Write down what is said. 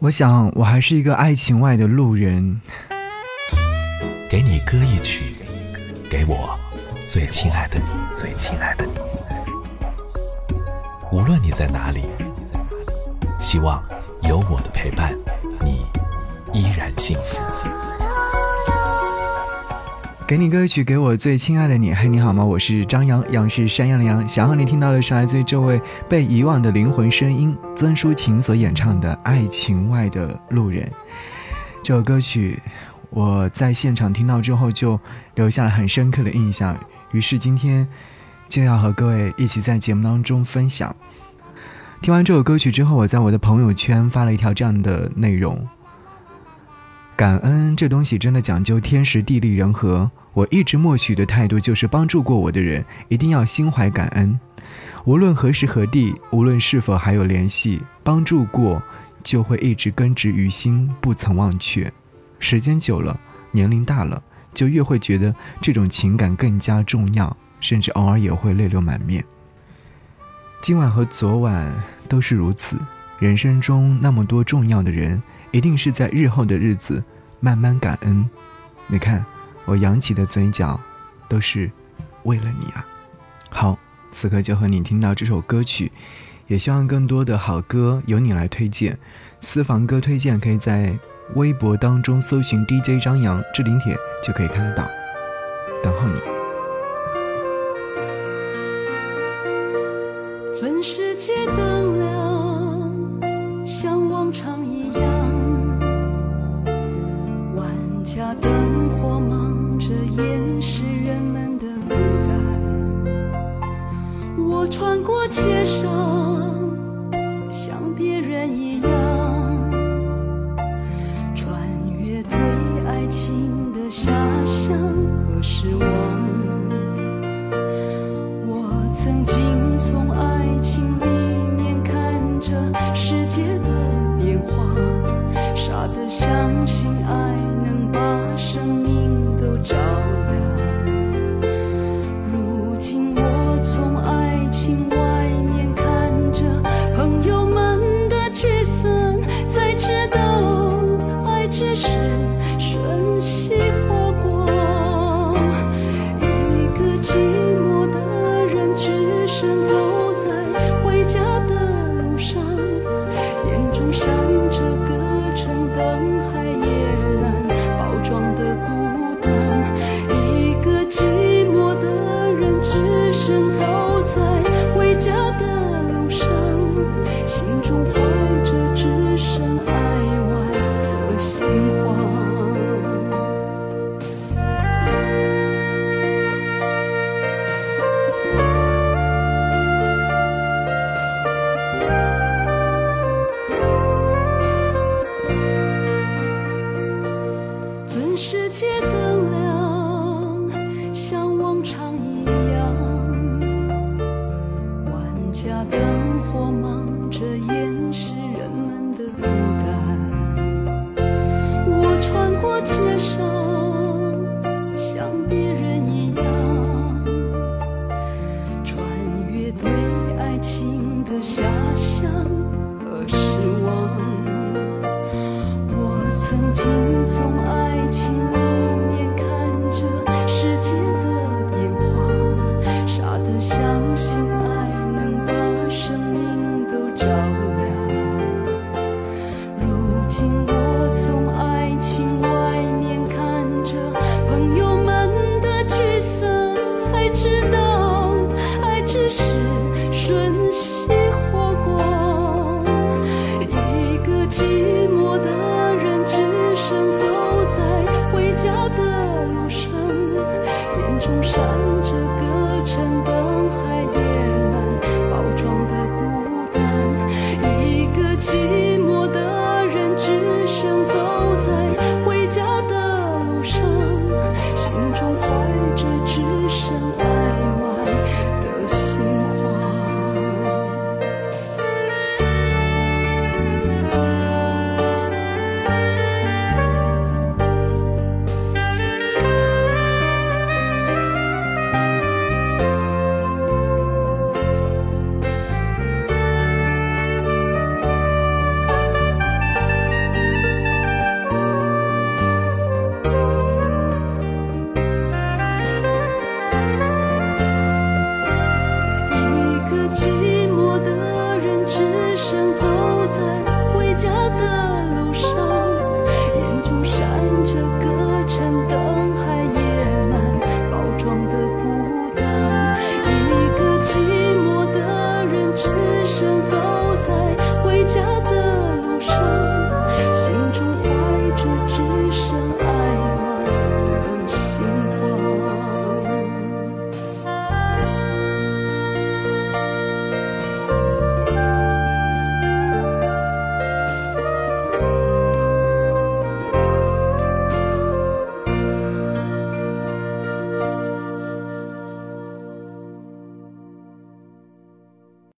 我想，我还是一个爱情外的路人。给你歌一曲，给我最亲爱的你，最亲爱的你。无论你在哪里，希望有我的陪伴，你依然幸福。给你歌曲，给我最亲爱的你。嘿，你好吗？我是张扬，杨是山羊的羊。想要你听到的是来自于这位被遗忘的灵魂声音曾淑琴所演唱的《爱情外的路人》。这首歌曲我在现场听到之后就留下了很深刻的印象，于是今天就要和各位一起在节目当中分享。听完这首歌曲之后，我在我的朋友圈发了一条这样的内容。感恩这东西真的讲究天时地利人和。我一直默许的态度就是，帮助过我的人一定要心怀感恩，无论何时何地，无论是否还有联系，帮助过就会一直根植于心，不曾忘却。时间久了，年龄大了，就越会觉得这种情感更加重要，甚至偶尔也会泪流满面。今晚和昨晚都是如此。人生中那么多重要的人。一定是在日后的日子慢慢感恩。你看，我扬起的嘴角，都是为了你啊！好，此刻就和你听到这首歌曲，也希望更多的好歌由你来推荐。私房歌推荐可以在微博当中搜寻 DJ 张扬置顶帖就可以看得到，等候你。尊世界灯亮，情的遐想和失望。我曾经从爱情里面看着世界的变化，傻的相信爱。